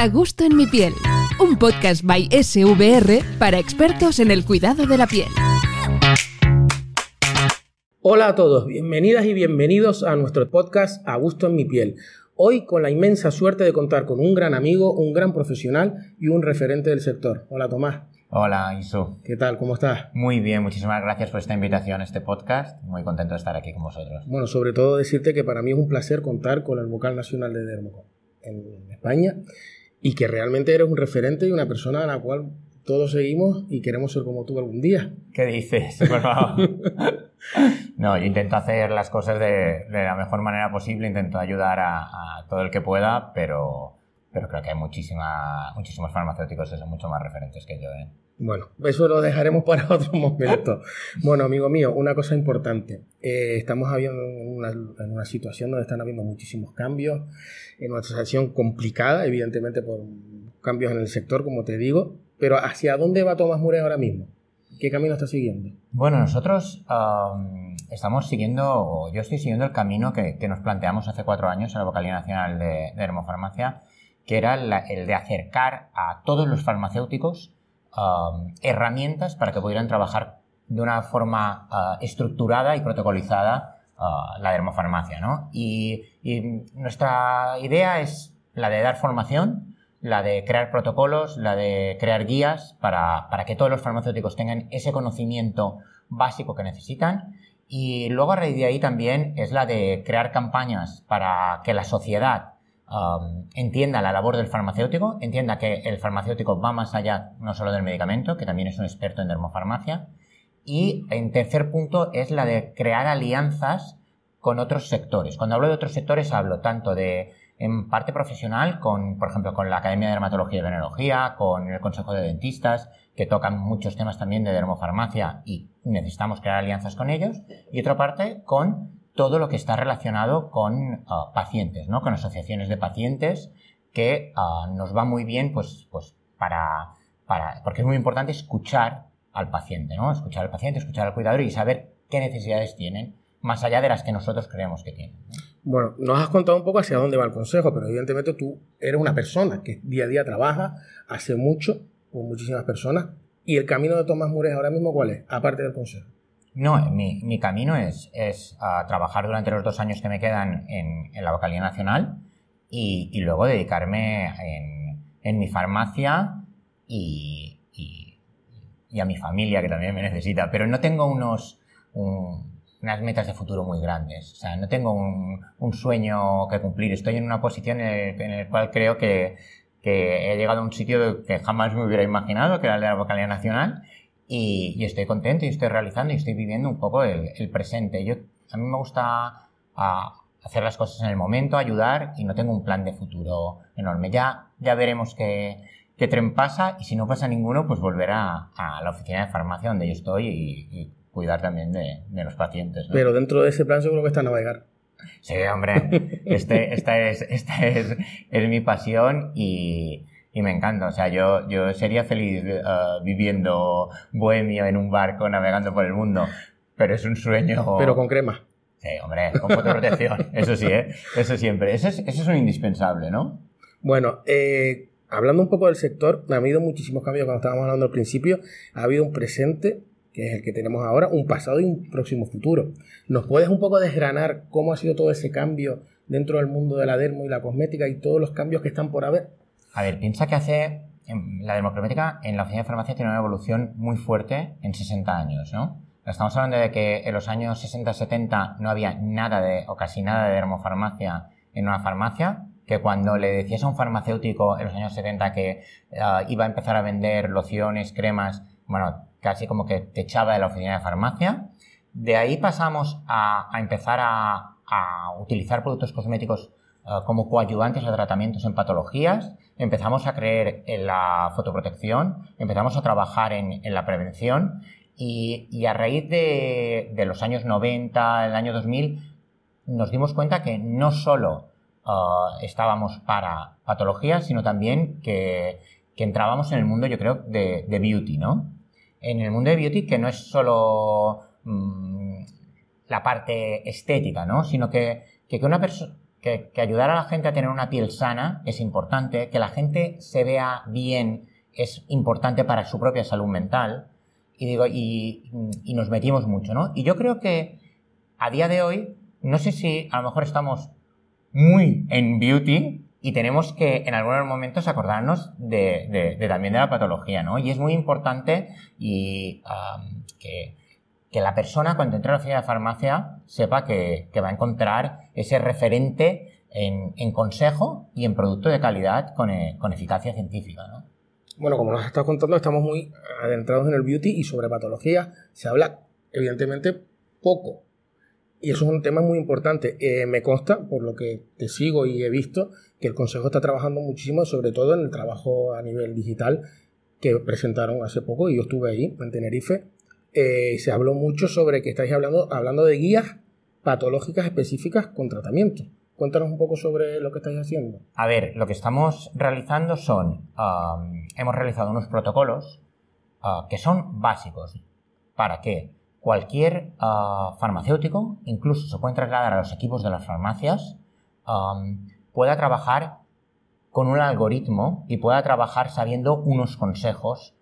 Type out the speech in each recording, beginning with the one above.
A Gusto en mi piel, un podcast by SVR para expertos en el cuidado de la piel. Hola a todos, bienvenidas y bienvenidos a nuestro podcast A Gusto en mi piel. Hoy con la inmensa suerte de contar con un gran amigo, un gran profesional y un referente del sector. Hola Tomás. Hola, Isu. ¿Qué tal? ¿Cómo estás? Muy bien, muchísimas gracias por esta invitación a este podcast. Muy contento de estar aquí con vosotros. Bueno, sobre todo decirte que para mí es un placer contar con el vocal nacional de Dermo en España y que realmente eres un referente y una persona a la cual todos seguimos y queremos ser como tú algún día. ¿Qué dices? Por favor. no, yo intento hacer las cosas de, la mejor manera posible, intento ayudar a, todo el que pueda, pero, pero creo que hay muchísima, muchísimos farmacéuticos que son mucho más referentes que yo. ¿eh? Bueno, eso lo dejaremos para otro momento. bueno, amigo mío, una cosa importante. Eh, estamos habiendo una, en una situación donde están habiendo muchísimos cambios, en una situación complicada, evidentemente por cambios en el sector, como te digo, pero ¿hacia dónde va Tomás Mures ahora mismo? ¿Qué camino está siguiendo? Bueno, nosotros estamos siguiendo, o yo estoy siguiendo el camino que, nos planteamos hace cuatro años en la Vocalía Nacional de, Dermofarmacia, que era el de acercar a todos los farmacéuticos herramientas para que pudieran trabajar de una forma ah, estructurada y protocolizada ah, la dermofarmacia. ¿no? y nuestra idea es la de dar formación, la de crear protocolos, la de crear guías para, que todos los farmacéuticos tengan ese conocimiento básico que necesitan. Y luego a raíz de ahí también es la de crear campañas para que la sociedad um, entienda la labor del farmacéutico, entienda que el farmacéutico va más allá no solo del medicamento, que también es un experto en dermofarmacia. Y en tercer punto es la de crear alianzas con otros sectores. Cuando hablo de otros sectores hablo tanto de en parte profesional, con, por ejemplo, con la Academia de Dermatología y Venenología, con el Consejo de Dentistas, que tocan muchos temas también de dermofarmacia y necesitamos crear alianzas con ellos. Y otra parte, con todo lo que está relacionado con ah, pacientes, ¿no? Con asociaciones de pacientes, que ah, nos va muy bien, pues, pues para, para, porque es muy importante escuchar al paciente, ¿no? Escuchar al paciente, escuchar al cuidador y saber qué necesidades tienen, más allá de las que nosotros creemos que tienen. Bueno, nos has contado un poco hacia dónde va el consejo, pero evidentemente tú eres una persona que día a día trabaja, hace mucho con muchísimas personas. ¿Y el camino de Tomás Mures ahora mismo cuál es, aparte del consejo? No, mi, camino es, es trabajar durante los dos años que me quedan en, la vocalía nacional y, luego dedicarme en, mi farmacia y, a mi familia, que también me necesita. Pero no tengo unos unas metas de futuro muy grandes. O sea, no tengo un, sueño que cumplir. Estoy en una posición en el, cual creo que, he llegado a un sitio que jamás me hubiera imaginado, que era el de la vocalía nacional, y, y, estoy contento y estoy realizando y estoy viviendo un poco el, el presente. Yo, a mí me gusta a, hacer las cosas en el momento, ayudar, y no tengo un plan de futuro enorme. Ya, ya veremos qué, qué tren pasa, y si no pasa ninguno, pues volver a, a la oficina de farmacia donde yo estoy y, y cuidar también de, los pacientes. Pero dentro de ese plan seguro que está navegar. Sí, hombre, este, esta, es, esta es, es mi pasión y, y, me encanta. O sea, yo, yo sería feliz eh, viviendo bohemio en un barco navegando por el mundo, pero es un sueño... Pero con crema. Sí, hombre, con fotoprotección, eso sí, ¿eh? eso siempre. Eso es, eso es un indispensable, ¿no? Bueno, eh, hablando un poco del sector, ha habido muchísimos cambios cuando estábamos hablando al principio. Ha habido un presente que es el que tenemos ahora, un pasado y un próximo futuro. ¿Nos puedes un poco desgranar cómo ha sido todo ese cambio dentro del mundo de la dermo y la cosmética y todos los cambios que están por haber? A ver, piensa que hace la dermocosmética en la oficina de farmacia tiene una evolución muy fuerte en 60 años, ¿no? Estamos hablando de que en los años 60-70 no había nada de, o casi nada de dermofarmacia en una farmacia, que cuando le decías a un farmacéutico en los años 70 que ah, iba a empezar a vender lociones, cremas, bueno, casi como que te echaba de la oficina de farmacia. De ahí pasamos a, empezar a, utilizar productos cosméticos como coayudantes a tratamientos en patologías, empezamos a creer en la fotoprotección, empezamos a trabajar en, la prevención y, a raíz de, los años 90, el año 2000, nos dimos cuenta que no solo eh, estábamos para patologías, sino también que, entrábamos en el mundo, yo creo, de, de beauty, ¿no? en el mundo de beauty que no es solo mm, la parte estética, ¿no? Sino que, que, una persona que, ayudar a la gente a tener una piel sana es importante, que la gente se vea bien es importante para su propia salud mental. Y digo, y, nos metimos mucho, ¿no? Y yo creo que a día de hoy, no sé si a lo mejor estamos muy en beauty y tenemos que en algunos momentos acordarnos de, también de la patología, ¿no? Y es muy importante y que, que, la persona cuando entre a la oficina de farmacia sepa que, que va a encontrar ese referente en, en, consejo y en producto de calidad con, eh, con eficacia científica, ¿no? Bueno, como nos estado contando, estamos muy adentrados en el beauty y sobre patología se habla, evidentemente, poco. Y eso es un tema muy importante. Eh, me consta, por lo que te sigo y he visto, que el Consejo está trabajando muchísimo, sobre todo en el trabajo a nivel digital que presentaron hace poco, y yo estuve ahí, en Tenerife. Eh, se habló mucho sobre que estáis hablando, hablando de guías patológicas específicas con tratamiento. Cuéntanos un poco sobre lo que estáis haciendo. A ver, lo que estamos realizando son, hemos realizado unos protocolos uh, que son básicos para que cualquier uh, farmacéutico, incluso se pueden trasladar a los equipos de las farmacias, pueda trabajar con un algoritmo y pueda trabajar sabiendo unos consejos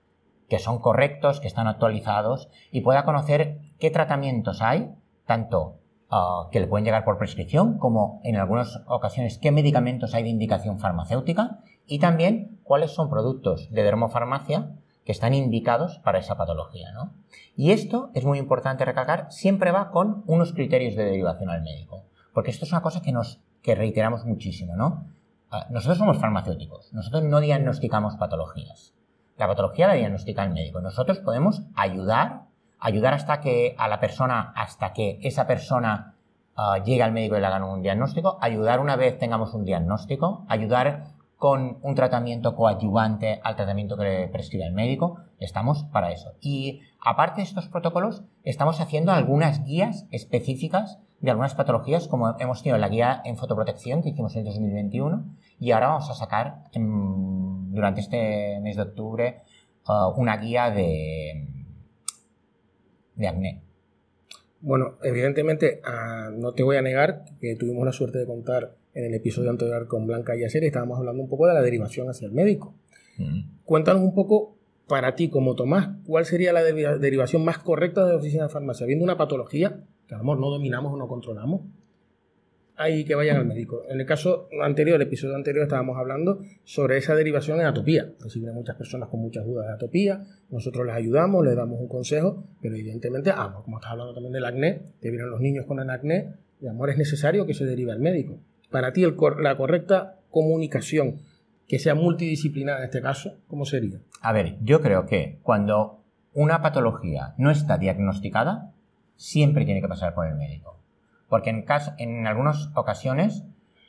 que son correctos, que están actualizados y pueda conocer qué tratamientos hay, tanto uh, que le pueden llegar por prescripción, como en algunas ocasiones qué medicamentos hay de indicación farmacéutica y también cuáles son productos de dermofarmacia que están indicados para esa patología. ¿no? Y esto es muy importante recalcar, siempre va con unos criterios de derivación al médico, porque esto es una cosa que nos que reiteramos muchísimo, ¿no? Ah, nosotros somos farmacéuticos, nosotros no diagnosticamos patologías. La patología la diagnostica el médico. Nosotros podemos ayudar, ayudar hasta que a la persona, hasta que esa persona uh, llegue al médico y le hagan un diagnóstico, ayudar una vez tengamos un diagnóstico, ayudar con un tratamiento coadyuvante al tratamiento que le prescribe el médico, estamos para eso. Y aparte de estos protocolos, estamos haciendo algunas guías específicas de algunas patologías, como hemos tenido la guía en fotoprotección que hicimos en el 2021, y ahora vamos a sacar durante este mes de octubre uh, una guía de, de acné. Bueno, evidentemente, uh, no te voy a negar que tuvimos la suerte de contar en el episodio anterior con Blanca y Acer estábamos hablando un poco de la derivación hacia el médico. Mm. Cuéntanos un poco, para ti como Tomás, cuál sería la derivación más correcta de la oficina de farmacia, viendo una patología que a lo mejor no dominamos o no controlamos. Ahí que vayan al médico. En el caso anterior, el episodio anterior, estábamos hablando sobre esa derivación en atopía. Reciben muchas personas con muchas dudas de atopía, nosotros les ayudamos, les damos un consejo, pero evidentemente, ah, como estás hablando también del acné, que vienen los niños con el acné, y amor es necesario que se derive al médico para ti la correcta comunicación que sea multidisciplinar en este caso, ¿cómo sería? A ver, yo creo que cuando una patología no está diagnosticada, siempre tiene que pasar por el médico. Porque en, caso, en algunas ocasiones,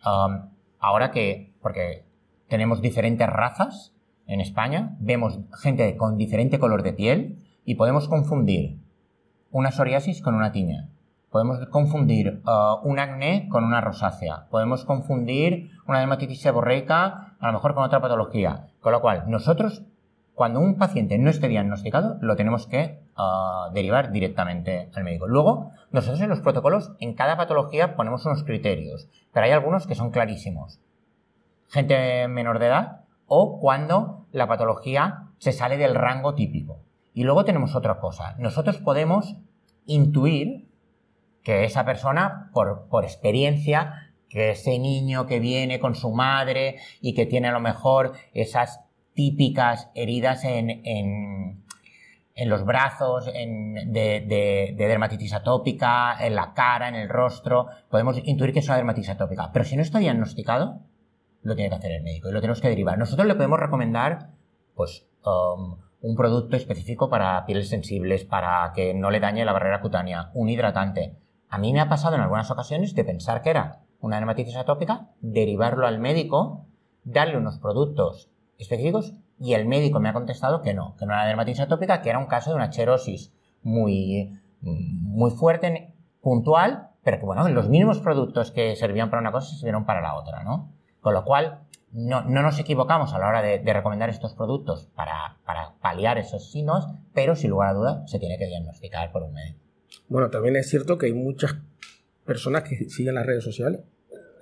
um, ahora que, porque tenemos diferentes razas en España, vemos gente con diferente color de piel y podemos confundir una psoriasis con una tiña. Podemos confundir uh, un acné con una rosácea. Podemos confundir una dermatitis seborreica a lo mejor con otra patología. Con lo cual, nosotros, cuando un paciente no esté diagnosticado, lo tenemos que uh, derivar directamente al médico. Luego, nosotros en los protocolos, en cada patología ponemos unos criterios, pero hay algunos que son clarísimos. Gente menor de edad o cuando la patología se sale del rango típico. Y luego tenemos otra cosa. Nosotros podemos intuir que esa persona, por experiencia, que ese niño que viene con su madre y que tiene a lo mejor esas típicas heridas en, los brazos, en, de, dermatitis atópica, en la cara, en el rostro, podemos intuir que es una dermatitis atópica. Pero si no está diagnosticado, lo tiene que hacer el médico y lo tenemos que derivar. Nosotros le podemos recomendar, pues, um, un producto específico para pieles sensibles, para que no le dañe la barrera cutánea, un hidratante a mí me ha pasado en algunas ocasiones de pensar que era una dermatitis atópica, derivarlo al médico, darle unos productos específicos y el médico me ha contestado que no, que no era dermatitis atópica, que era un caso de una cherosis muy, muy fuerte, puntual, pero que bueno, los mismos productos que servían para una cosa sirvieron para la otra, ¿no? Con lo cual, no, no nos equivocamos a la hora de, de recomendar estos productos para, para paliar esos signos, pero sin lugar a duda se tiene que diagnosticar por un médico. Bueno, también es cierto que hay muchas personas que siguen las redes sociales.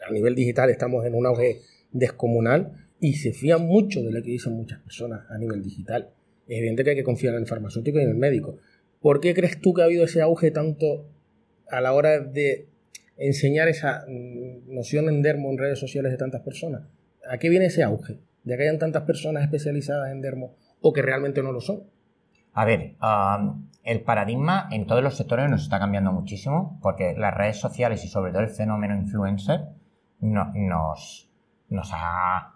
a nivel digital estamos en un auge descomunal y se fían mucho de lo que dicen muchas personas a nivel digital. Es evidente que hay que confiar en el farmacéutico y en el médico. ¿Por qué crees tú que ha habido ese auge tanto a la hora de enseñar esa mm, noción en dermo en redes sociales de tantas personas? ¿A qué viene ese auge? De que hayan tantas personas especializadas en dermo o que realmente no lo son. A ver, el paradigma en todos los sectores nos está cambiando muchísimo porque las redes sociales y sobre todo el fenómeno influencer nos, nos ha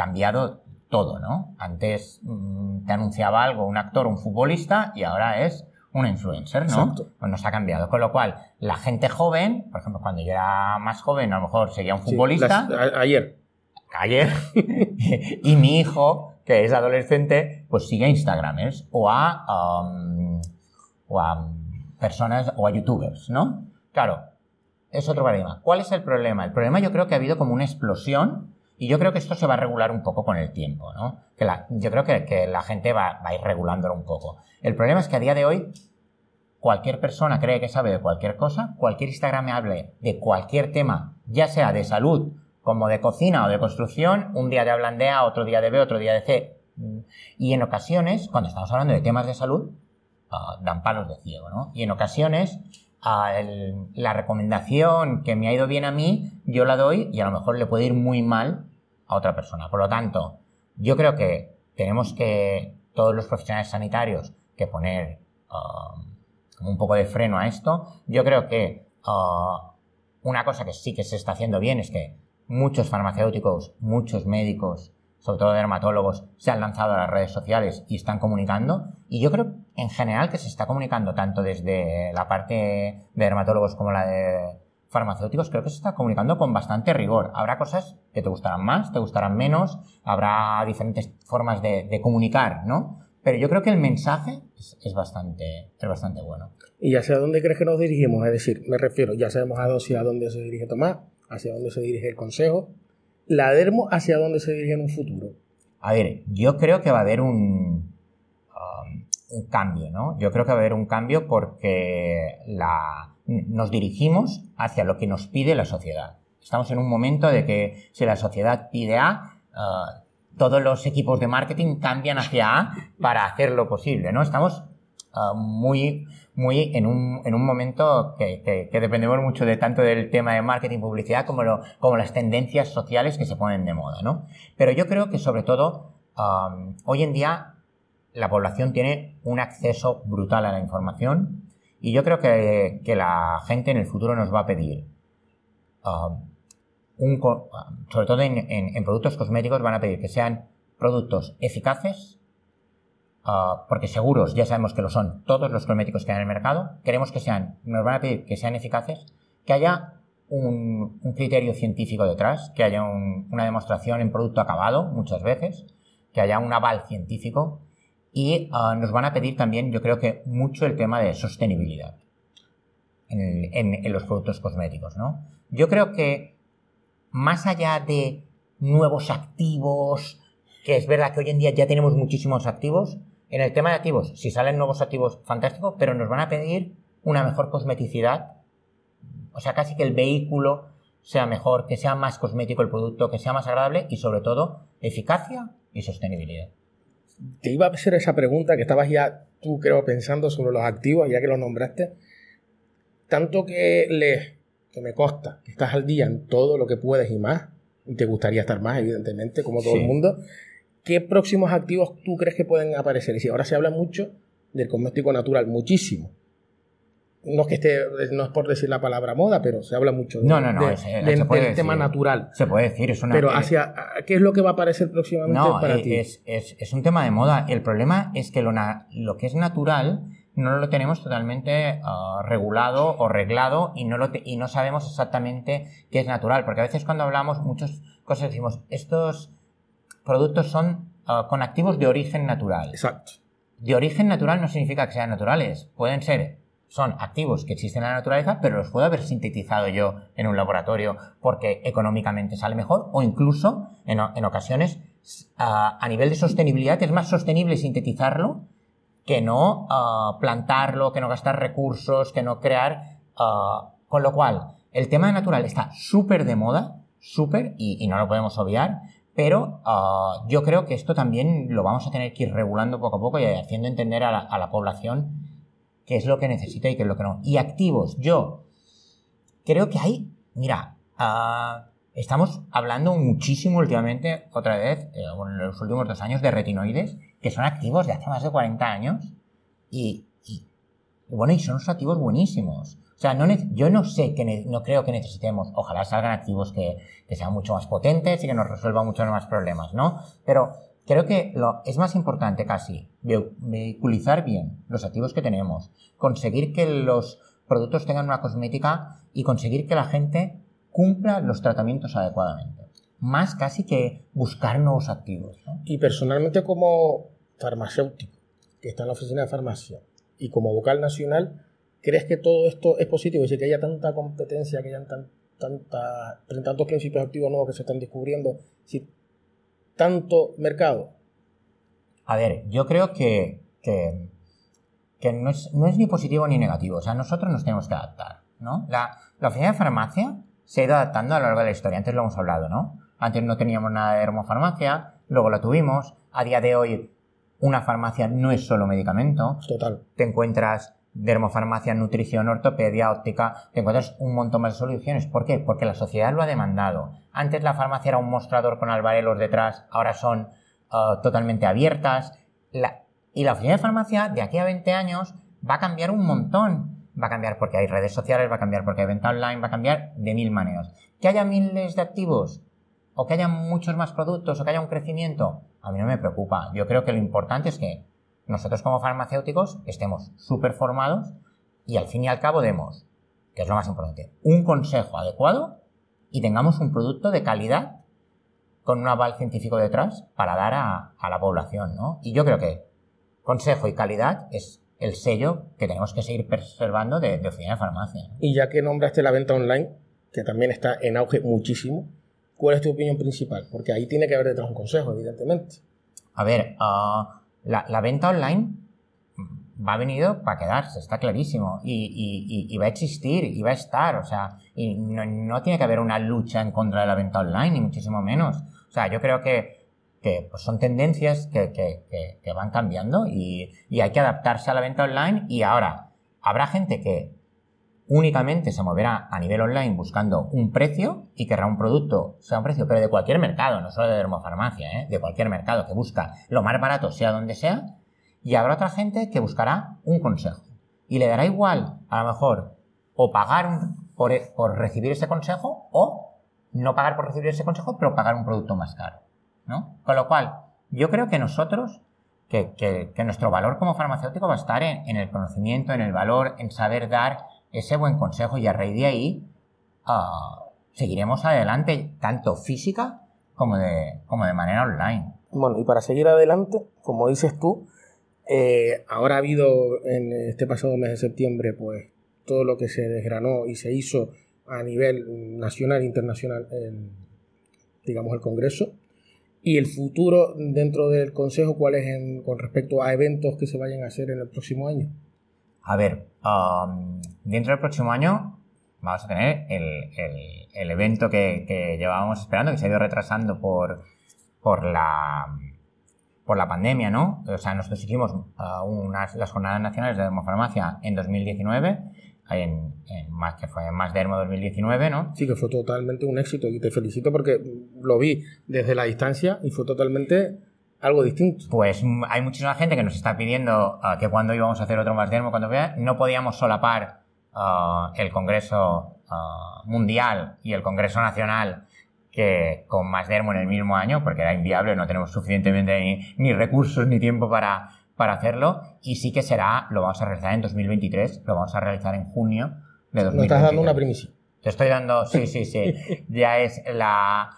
cambiado todo, ¿no? Antes mm, te anunciaba algo un actor, un futbolista y ahora es una influencer, ¿no? Pues nos ha cambiado. Con lo cual, la gente joven, por ejemplo, cuando yo era más joven, a lo mejor seguía un futbolista. ayer. Ayer. y mi hijo, que es adolescente, pues sigue a Instagramers o a, um, o a personas o a youtubers, ¿no? Claro, es otro paradigma. ¿Cuál es el problema? El problema yo creo que ha habido como una explosión y yo creo que esto se va a regular un poco con el tiempo, ¿no? Que yo creo que, la gente va, a ir regulándolo un poco. El problema es que a día de hoy cualquier persona cree que sabe de cualquier cosa, cualquier Instagram me hable de cualquier tema, ya sea de salud, como de cocina o de construcción, un día te hablan de A, otro día de B, otro día de C. Y en ocasiones, cuando estamos hablando de temas de salud, ah, dan palos de ciego, ¿no? Y en ocasiones la recomendación que me ha ido bien a mí, yo la doy y a lo mejor le puede ir muy mal a otra persona. Por lo tanto, yo creo que tenemos que, todos los profesionales sanitarios, que poner um, un poco de freno a esto. Yo creo que uh, una cosa que sí que se está haciendo bien es que muchos farmacéuticos, muchos médicos, sobre todo dermatólogos, se han lanzado a las redes sociales y están comunicando. Y yo creo en general que se está comunicando tanto desde la parte de dermatólogos como la de farmacéuticos, creo que se está comunicando con bastante rigor. Habrá cosas que te gustarán más, te gustarán menos, habrá diferentes formas de, comunicar, ¿no? Pero yo creo que el mensaje es, bastante, es bastante bueno. ¿Y hacia dónde crees que nos dirigimos? Es decir, me refiero, ya sabemos hacia dónde se dirige Tomás, hacia dónde se dirige el Consejo, la Dermo hacia dónde se dirige en un futuro. A ver, yo creo que va a haber un, um, cambio, ¿no? Yo creo que va a haber un cambio porque la, nos dirigimos hacia lo que nos pide la sociedad. Estamos en un momento de que si la sociedad pide A, uh, todos los equipos de marketing cambian hacia A para hacer lo posible, ¿no? Estamos uh, muy, muy en un, en un momento que, que, dependemos mucho de tanto del tema de marketing publicidad como, lo, como las tendencias sociales que se ponen de moda, ¿no? Pero yo creo que sobre todo um, hoy en día la población tiene un acceso brutal a la información y yo creo que, que la gente en el futuro nos va a pedir um, sobre todo en, productos cosméticos van a pedir que sean productos eficaces Ah, porque seguros ya sabemos que lo son todos los cosméticos que hay en el mercado, queremos que sean, nos van a pedir que sean eficaces, que haya un, criterio científico detrás, que haya una demostración en producto acabado muchas veces, que haya un aval científico y ah, nos van a pedir también, yo creo que mucho el tema de sostenibilidad en, los productos cosméticos, ¿no? Yo creo que más allá de nuevos activos, que es verdad que hoy en día ya tenemos muchísimos activos, en el tema de activos, si salen nuevos activos, fantástico, pero nos van a pedir una mejor cosmeticidad. O sea, casi que el vehículo sea mejor, que sea más cosmético el producto, que sea más agradable y sobre todo eficacia y sostenibilidad. Te iba a hacer esa pregunta que estabas ya tú creo pensando sobre los activos, ya que los nombraste. Tanto que lees, que me consta, que estás al día en todo lo que puedes y más, y te gustaría estar más, evidentemente, como todo el mundo. ¿qué próximos activos tú crees que pueden aparecer? Y si ahora se habla mucho del cosmético natural, muchísimo. No es que esté, no es por decir la palabra moda, pero se habla mucho no, no, no, del tema natural. Se puede decir, es una. Pero hacia, ¿qué es lo que va a aparecer próximamente para es, ti? Es, es, un tema de moda. El problema es que lo, lo que es natural no lo tenemos totalmente ah, regulado o reglado y no, lo y no sabemos exactamente qué es natural. Porque a veces cuando hablamos, muchas cosas decimos, estos productos son ah, con activos de origen natural. Exacto. De origen natural no significa que sean naturales. Pueden ser, son activos que existen en la naturaleza, pero los puedo haber sintetizado yo en un laboratorio porque económicamente sale mejor o incluso en, ocasiones a nivel de sostenibilidad es más sostenible sintetizarlo que no ah, plantarlo, que no gastar recursos, que no crear. Ah, con lo cual, el tema natural está súper de moda, súper, y, no lo podemos obviar, pero ah, yo creo que esto también lo vamos a tener que ir regulando poco a poco y haciendo entender a la, población qué es lo que necesita y qué es lo que no. Y activos, yo creo que hay, mira, uh, Estamos hablando muchísimo últimamente, otra vez, eh, en los últimos dos años, de retinoides, que son activos de hace más de 40 años. Y, bueno, y son unos activos buenísimos. O sea, no yo no sé que no creo que necesitemos, ojalá salgan activos que, sean mucho más potentes y que nos resuelvan muchos más problemas, ¿no? Pero creo que lo, es más importante casi vehiculizar bien los activos que tenemos, conseguir que los productos tengan una cosmética y conseguir que la gente cumpla los tratamientos adecuadamente. Más casi que buscar nuevos activos. Y personalmente como farmacéutico, que está en la oficina de farmacia, y como vocal nacional, ¿crees que todo esto es positivo? Es decir, que haya tanta competencia, que hayan tan, tanta, tantos principios activos nuevos que se están descubriendo, tanto mercado. A ver, yo creo que, que, no, es, no, es, ni positivo ni negativo. O sea, nosotros nos tenemos que adaptar. ¿no? La, la oficina de farmacia se ha ido adaptando a lo largo de la historia. Antes lo hemos hablado, ¿no? Antes no teníamos nada de dermofarmacia, luego lo tuvimos. A día de hoy, una farmacia no es solo medicamento. Total. Te encuentras dermofarmacia, nutrición, ortopedia, óptica, te encuentras un montón más de soluciones. ¿Por qué? Porque la sociedad lo ha demandado. Antes la farmacia era un mostrador con albarelos detrás, ahora son uh, totalmente abiertas. y la oficina de farmacia de aquí a 20 años va a cambiar un montón va a cambiar porque hay redes sociales, va a cambiar porque hay venta online, va a cambiar de mil maneras. Que haya miles de activos o que haya muchos más productos o que haya un crecimiento, a mí no me preocupa. Yo creo que lo importante es que nosotros como farmacéuticos estemos súper formados y al fin y al cabo demos, que es lo más importante, un consejo adecuado y tengamos un producto de calidad con un aval científico detrás para dar a, a la población, ¿no? Y yo creo que consejo y calidad es el sello que tenemos que seguir preservando de, oficina de farmacia. Y ya que nombraste la venta online, que también está en auge muchísimo, ¿cuál es tu opinión principal? Porque ahí tiene que haber detrás un consejo, evidentemente. A ver, ah, la, venta online va a venir para quedarse, está clarísimo. Y, va a existir, y va a estar. O sea, y no, no, tiene que haber una lucha en contra de la venta online, ni muchísimo menos. O sea, yo creo que que pues, son tendencias que, que, que, van cambiando y, y, hay que adaptarse a la venta online y ahora habrá gente que únicamente se moverá a nivel online buscando un precio y querrá un producto, sea un precio, pero de cualquier mercado, no solo de dermofarmacia, ¿eh? de cualquier mercado que busca lo más barato, sea donde sea, y habrá otra gente que buscará un consejo. Y le dará igual, a lo mejor, o pagar por, por recibir ese consejo o no pagar por recibir ese consejo, pero pagar un producto más caro. Con lo cual, yo creo que nosotros, que, nuestro valor como farmacéutico va a estar en, el conocimiento, en el valor, en saber dar ese buen consejo y a raíz de ahí ah, seguiremos adelante, tanto física como de, como de manera online. Bueno, y para seguir adelante, como dices tú, eh, ahora ha habido en este pasado mes de septiembre, pues todo lo que se desgranó y se hizo a nivel nacional e internacional, en, digamos, el Congreso. ¿Y el futuro dentro del Consejo cuál es con respecto a eventos que se vayan a hacer en el próximo año? A ver, um, dentro del próximo año vamos a tener el, evento que, llevábamos esperando, que se ha ido retrasando por, por, la, por la pandemia, ¿no? O sea, nosotros hicimos uh, unas, las Jornadas Nacionales de Demofarmacia en 2019 en, más que fue en Más Dermo 2019, ¿no? Sí, que fue totalmente un éxito y te felicito porque lo vi desde la distancia y fue totalmente algo distinto. Pues hay muchísima gente que nos está pidiendo uh, que cuando íbamos a hacer otro Más Dermo, cuando vea, no podíamos solapar uh, el Congreso uh, Mundial y el Congreso Nacional que con Más Dermo en el mismo año, porque era inviable, no tenemos suficientemente ni recursos ni tiempo para para hacerlo y sí que será, lo vamos a realizar en 2023, lo vamos a realizar en junio de 2023. Me estás dando una primicia. Te estoy dando, sí, sí, sí. ya es la...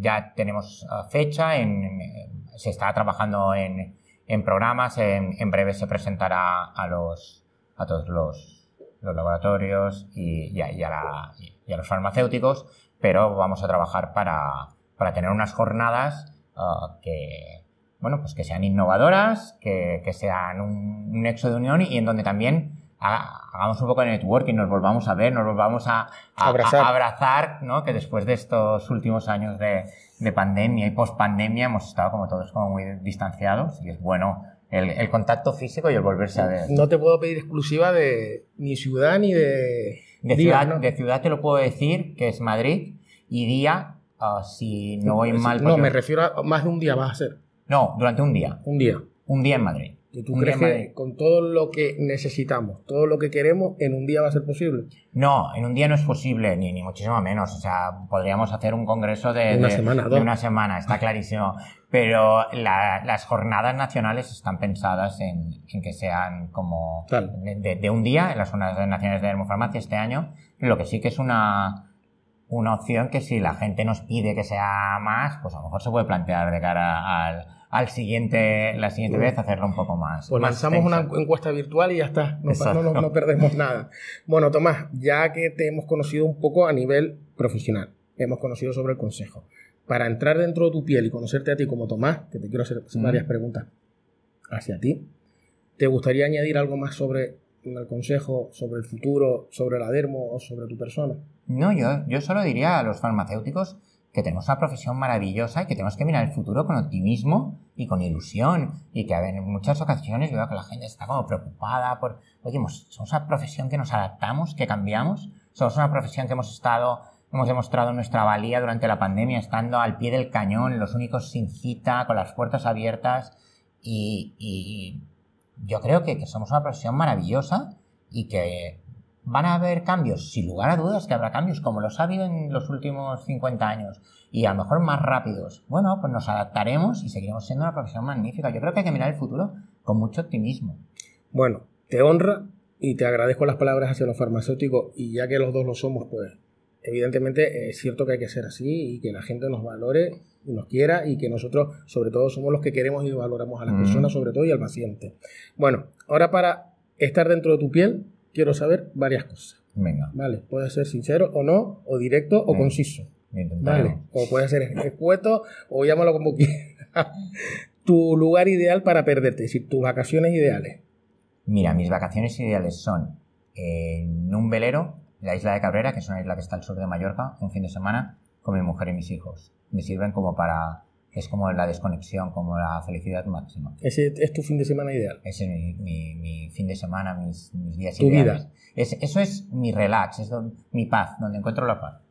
ya tenemos uh, fecha, en, se está trabajando en, en programas, en, breve se presentará a los a todos los, laboratorios y, a, y, a los farmacéuticos, pero vamos a trabajar para, para tener unas jornadas uh, que, bueno, pues que sean innovadoras, que, sean un, nexo de unión y en donde también hagamos un poco de networking, nos volvamos a ver, nos volvamos a, abrazar. ¿no? Que después de estos últimos años de, pandemia y post-pandemia hemos estado como todos como muy distanciados y es bueno el, contacto físico y el volverse a ver. No te puedo pedir exclusiva de ni ciudad ni de... De, ciudad, de ciudad te lo puedo decir, que es Madrid, y día, ah, si no voy mal... No, me refiero a más de un día vas a hacer. No, durante un día. Un día. Un día en Madrid. ¿Y tú crees que con todo lo que necesitamos, todo lo que queremos, en un día va a ser posible? No, en un día no es posible, ni, ni muchísimo menos. O sea, podríamos hacer un congreso de, una, semana, de una semana, está clarísimo. Pero las jornadas nacionales están pensadas en, que sean como de, un día, en las jornadas nacionales de dermofarmacia este año. Lo que sí que es una, una opción que si la gente nos pide que sea más, pues a lo mejor se puede plantear de cara al al siguiente, la siguiente vez hacerlo un poco más. Pues lanzamos una encuesta virtual y ya está, no, perdemos nada. Bueno, Tomás, ya que te hemos conocido un poco a nivel profesional, hemos conocido sobre el consejo. Para entrar dentro de tu piel y conocerte a ti como Tomás, que te quiero hacer varias preguntas hacia ti, ¿te gustaría añadir algo más sobre el consejo, sobre el futuro, sobre la dermo o sobre tu persona? No, yo, yo solo diría a los farmacéuticos que tenemos una profesión maravillosa y que tenemos que mirar el futuro con optimismo y con ilusión. Y que en muchas ocasiones veo que la gente está como preocupada por, oye, somos una profesión que nos adaptamos, que cambiamos, somos una profesión que hemos estado, hemos demostrado nuestra valía durante la pandemia, estando al pie del cañón, los únicos sin cita, con las puertas abiertas. Y, yo creo que, que somos una profesión maravillosa y que ¿Van a haber cambios? Sin lugar a dudas que habrá cambios, como los ha habido en los últimos 50 años, y a lo mejor más rápidos. Bueno, pues nos adaptaremos y seguiremos siendo una profesión magnífica. Yo creo que hay que mirar el futuro con mucho optimismo. Bueno, te honra y te agradezco las palabras hacia los farmacéuticos, y ya que los dos lo somos, pues evidentemente es cierto que hay que ser así y que la gente nos valore y nos quiera y que nosotros sobre todo somos los que queremos y valoramos a las personas sobre todo y al paciente. Bueno, ahora para estar dentro de tu piel, quiero saber varias cosas. Venga. Vale, puede ser sincero o no, o directo o conciso. Vale, o puede ser escueto o llámalo como quieras. tu lugar ideal para perderte, si tus vacaciones ideales. Mira, mis vacaciones ideales son en un velero, la isla de Cabrera, que es una isla que está al sur de Mallorca, un fin de semana, con mi mujer y mis hijos. Me sirven como para es como la desconexión, como la felicidad máxima. ¿Ese es tu fin de semana ideal? Ese es mi, fin de semana, mis, días ¿Tu vida? eso es mi relax, es mi paz, donde encuentro la paz.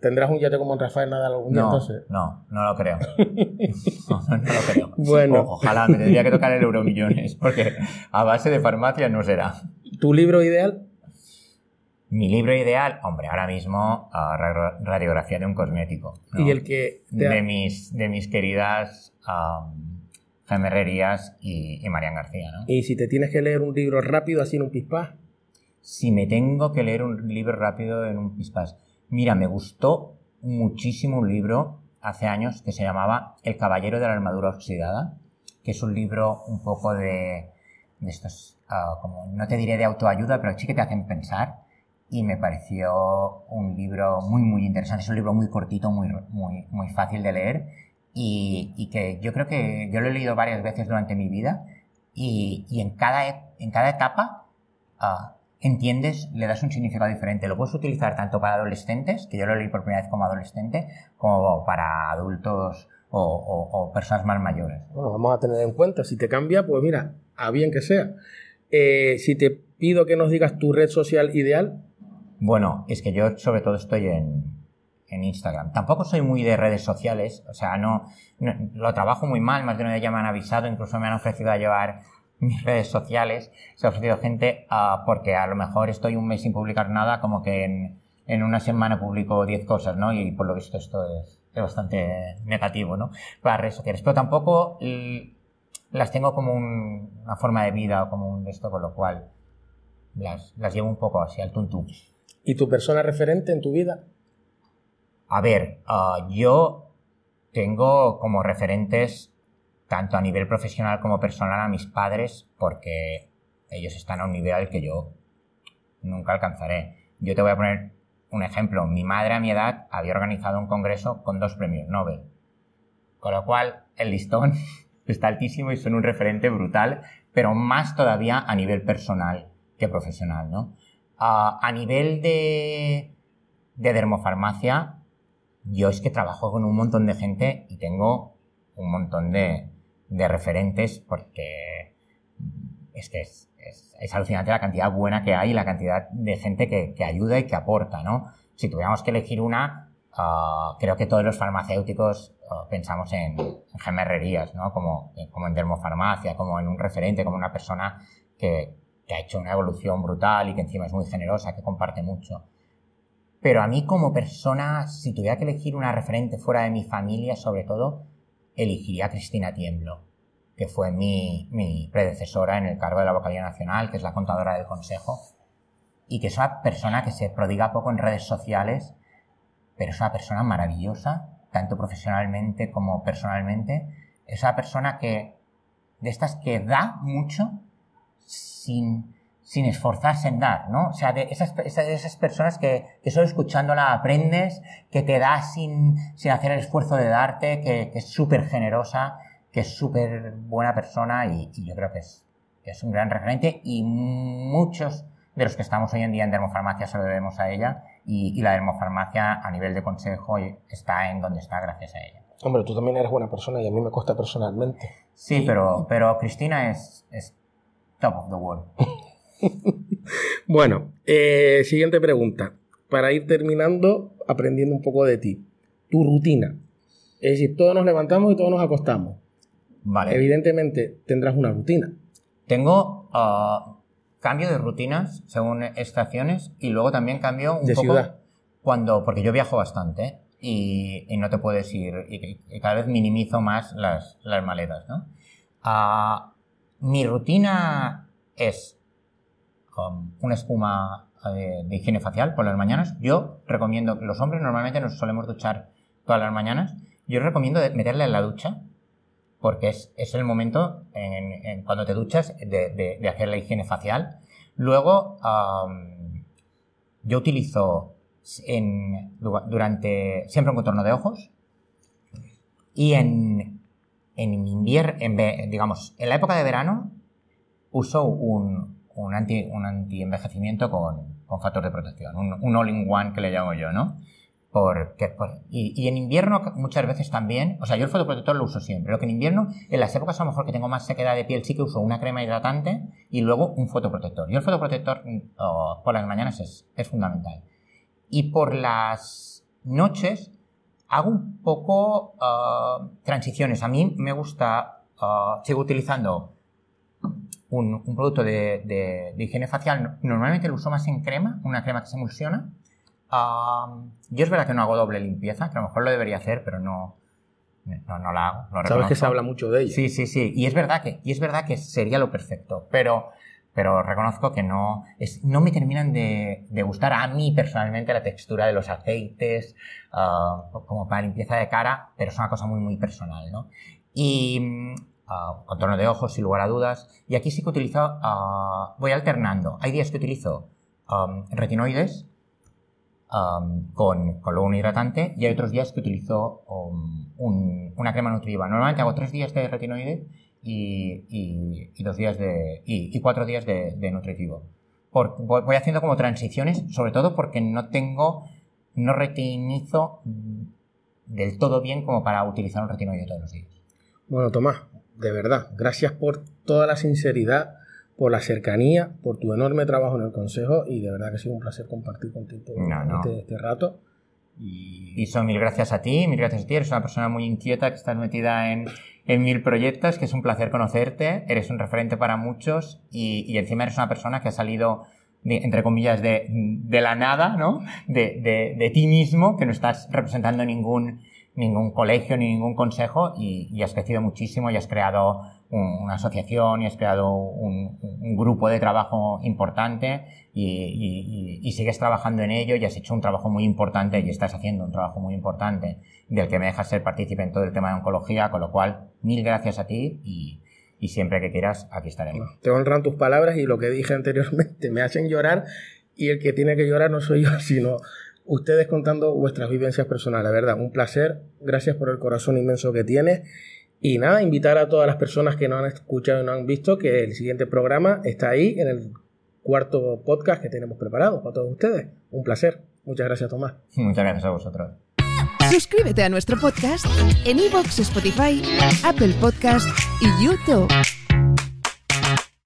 ¿Tendrás un yate como Rafael Nadal algún día no, entonces? No, no lo creo. no, no, lo creo. Bueno. ojalá me tendría que tocar el Euromillones, porque a base de farmacia no será. ¿Tu libro ideal? Mi libro ideal, hombre, ahora mismo radiografía de un cosmético. Y el que de mis de mis queridas um, y, Marian García, ¿no? Y si te tienes que leer un libro rápido así en un pispás. Si me tengo que leer un libro rápido en un pispás. Mira, me gustó muchísimo un libro hace años que se llamaba El caballero de la armadura oxidada, que es un libro un poco de, de estos, ah, como no te diré de autoayuda, pero sí que te hacen pensar y me pareció un libro muy, muy interesante. Es un libro muy cortito, muy, muy, muy fácil de leer y, y que yo creo que yo lo he leído varias veces durante mi vida y, y en, cada, e, en cada etapa uh, entiendes, le das un significado diferente. Lo puedes utilizar tanto para adolescentes, que yo lo leí por primera vez como adolescente, como para adultos o, o, personas más mayores. Bueno, vamos a tener en cuenta, si te cambia, pues mira, a bien que sea. Eh, si te pido que nos digas tu red social ideal, bueno, es que yo sobre todo estoy en, Instagram. Tampoco soy muy de redes sociales, o sea, no, lo trabajo muy mal, más de una vez ya me han avisado, incluso me han ofrecido a llevar mis redes sociales, se ha ofrecido gente uh, porque a lo mejor estoy un mes sin publicar nada, como que en, una semana publico 10 cosas, ¿no? Y por lo visto esto es, bastante negativo, ¿no? Para redes sociales. Pero tampoco las tengo como una forma de vida o como un esto, con lo cual las, las llevo un poco así al tuntú. ¿Y tu persona referente en tu vida? A ver, ah, yo tengo como referentes tanto a nivel profesional como personal a mis padres porque ellos están a un nivel que yo nunca alcanzaré. Yo te voy a poner un ejemplo. Mi madre a mi edad había organizado un congreso con dos premios Nobel. Con lo cual, el listón está altísimo y son un referente brutal, pero más todavía a nivel personal que profesional, ¿no? A nivel de, de dermofarmacia, yo es que trabajo con un montón de gente y tengo un montón de, referentes porque es que es, es, alucinante la cantidad buena que hay y la cantidad de gente que, que ayuda y que aporta, ¿no? Si tuviéramos que elegir una, ah, creo que todos los farmacéuticos ah, pensamos en, en gemerrerías, ¿no? Como, como en dermofarmacia, como en un referente, como una persona que, que ha hecho una evolución brutal y que encima es muy generosa, que comparte mucho. Pero a mí como persona, si tuviera que elegir una referente fuera de mi familia, sobre todo, elegiría a Cristina Tiemblo, que fue mi, mi predecesora en el cargo de la vocalía nacional, que es la contadora del consejo, y que es una persona que se prodiga poco en redes sociales, pero es una persona maravillosa, tanto profesionalmente como personalmente. Es una persona que, de estas que da mucho sin, sin esforzarse en dar, ¿no? O sea, de esas, esas, personas que, que, solo escuchándola aprendes, que te da sin, sin hacer el esfuerzo de darte, que, que es súper generosa, que es súper buena persona y, yo creo que es, que es un gran referente y muchos de los que estamos hoy en día en dermofarmacia se lo debemos a ella y, y la dermofarmacia a nivel de consejo está en donde está gracias a ella. Hombre, tú también eres buena persona y a mí me cuesta personalmente. Sí, pero, pero Cristina es, es top of the world. bueno, eh, siguiente pregunta. Para ir terminando, aprendiendo un poco de ti. Tu rutina. Es decir, todos nos levantamos y todos nos acostamos. Vale. Evidentemente tendrás una rutina. Tengo uh, cambio de rutinas según estaciones y luego también cambio un de poco ciudad. cuando porque yo viajo bastante y, no te puedes ir y, cada vez minimizo más las, las maletas, ¿no? Uh, mi rutina es una espuma eh, de, higiene facial por las mañanas. Yo recomiendo, los hombres normalmente nos solemos duchar todas las mañanas. Yo recomiendo meterle en la ducha porque es, el momento en, cuando te duchas de, hacer la higiene facial. Luego, yo utilizo durante siempre un contorno de ojos y en, en invierno, digamos, en la época de verano uso un, anti, un anti-envejecimiento con, con, factor de protección, un, all-in-one que le llamo yo, ¿no? Porque, por, y, y, en invierno muchas veces también, o sea, yo el fotoprotector lo uso siempre, lo que en invierno, en las épocas a lo mejor que tengo más sequedad de piel, sí que uso una crema hidratante y luego un fotoprotector. Yo el fotoprotector oh, por las mañanas es, es, fundamental. Y por las noches hago un poco uh, transiciones. A mí me gusta, uh, sigo utilizando un, producto de, higiene facial, normalmente lo uso más en crema, una crema que se emulsiona. yo es verdad que no hago doble limpieza, que a lo mejor lo debería hacer, pero no, no, la hago. Sabes que se habla mucho de ella. Sí, sí, sí. Y es verdad que, y es verdad que sería lo perfecto, pero, pero reconozco que no, es, no me terminan de, gustar a mí personalmente la textura de los aceites, ah, como para limpieza de cara, pero es una cosa muy, muy personal, ¿no? Y uh, contorno de ojos, sin lugar a dudas. Y aquí sí que utilizo, uh, voy alternando. Hay días que utilizo um, retinoides um, con, con luego un hidratante y hay otros días que utilizo um, un, una crema nutritiva. Normalmente hago tres días de retinoide y, y, y dos días de, y, y cuatro días de, de nutritivo. Por, voy haciendo como transiciones, sobre todo porque no tengo, no retinizo del todo bien como para utilizar un retinoide todos los días. Bueno, Tomás, de verdad, gracias por toda la sinceridad, por la cercanía, por tu enorme trabajo en el Consejo y de verdad que ha sido un placer compartir contigo Este, este, rato. Y... y... son mil gracias a ti, mil gracias a ti. Eres una persona muy inquieta que estás metida en, en mil proyectos, que es un placer conocerte. Eres un referente para muchos y, y encima eres una persona que ha salido, de, entre comillas, de, de, la nada, ¿no? De, de, de ti mismo, que no estás representando ningún, ningún colegio ni ningún consejo y, y has crecido muchísimo y has creado un, una asociación y has creado un, un, grupo de trabajo importante y, y, y, sigues trabajando en ello y has hecho un trabajo muy importante y estás haciendo un trabajo muy importante del que me dejas ser partícipe en todo el tema de oncología, con lo cual mil gracias a ti y, y siempre que quieras aquí estaré. te honran tus palabras y lo que dije anteriormente me hacen llorar y el que tiene que llorar no soy yo, sino ustedes contando vuestras vivencias personales, ¿verdad? Un placer, gracias por el corazón inmenso que tienes. Y nada, invitar a todas las personas que no han escuchado y no han visto que el siguiente programa está ahí en el cuarto podcast que tenemos preparado para todos ustedes. Un placer. Muchas gracias, Tomás. Muchas gracias a vosotros. Suscríbete a nuestro podcast en iVoox, Spotify, Apple Podcast y YouTube.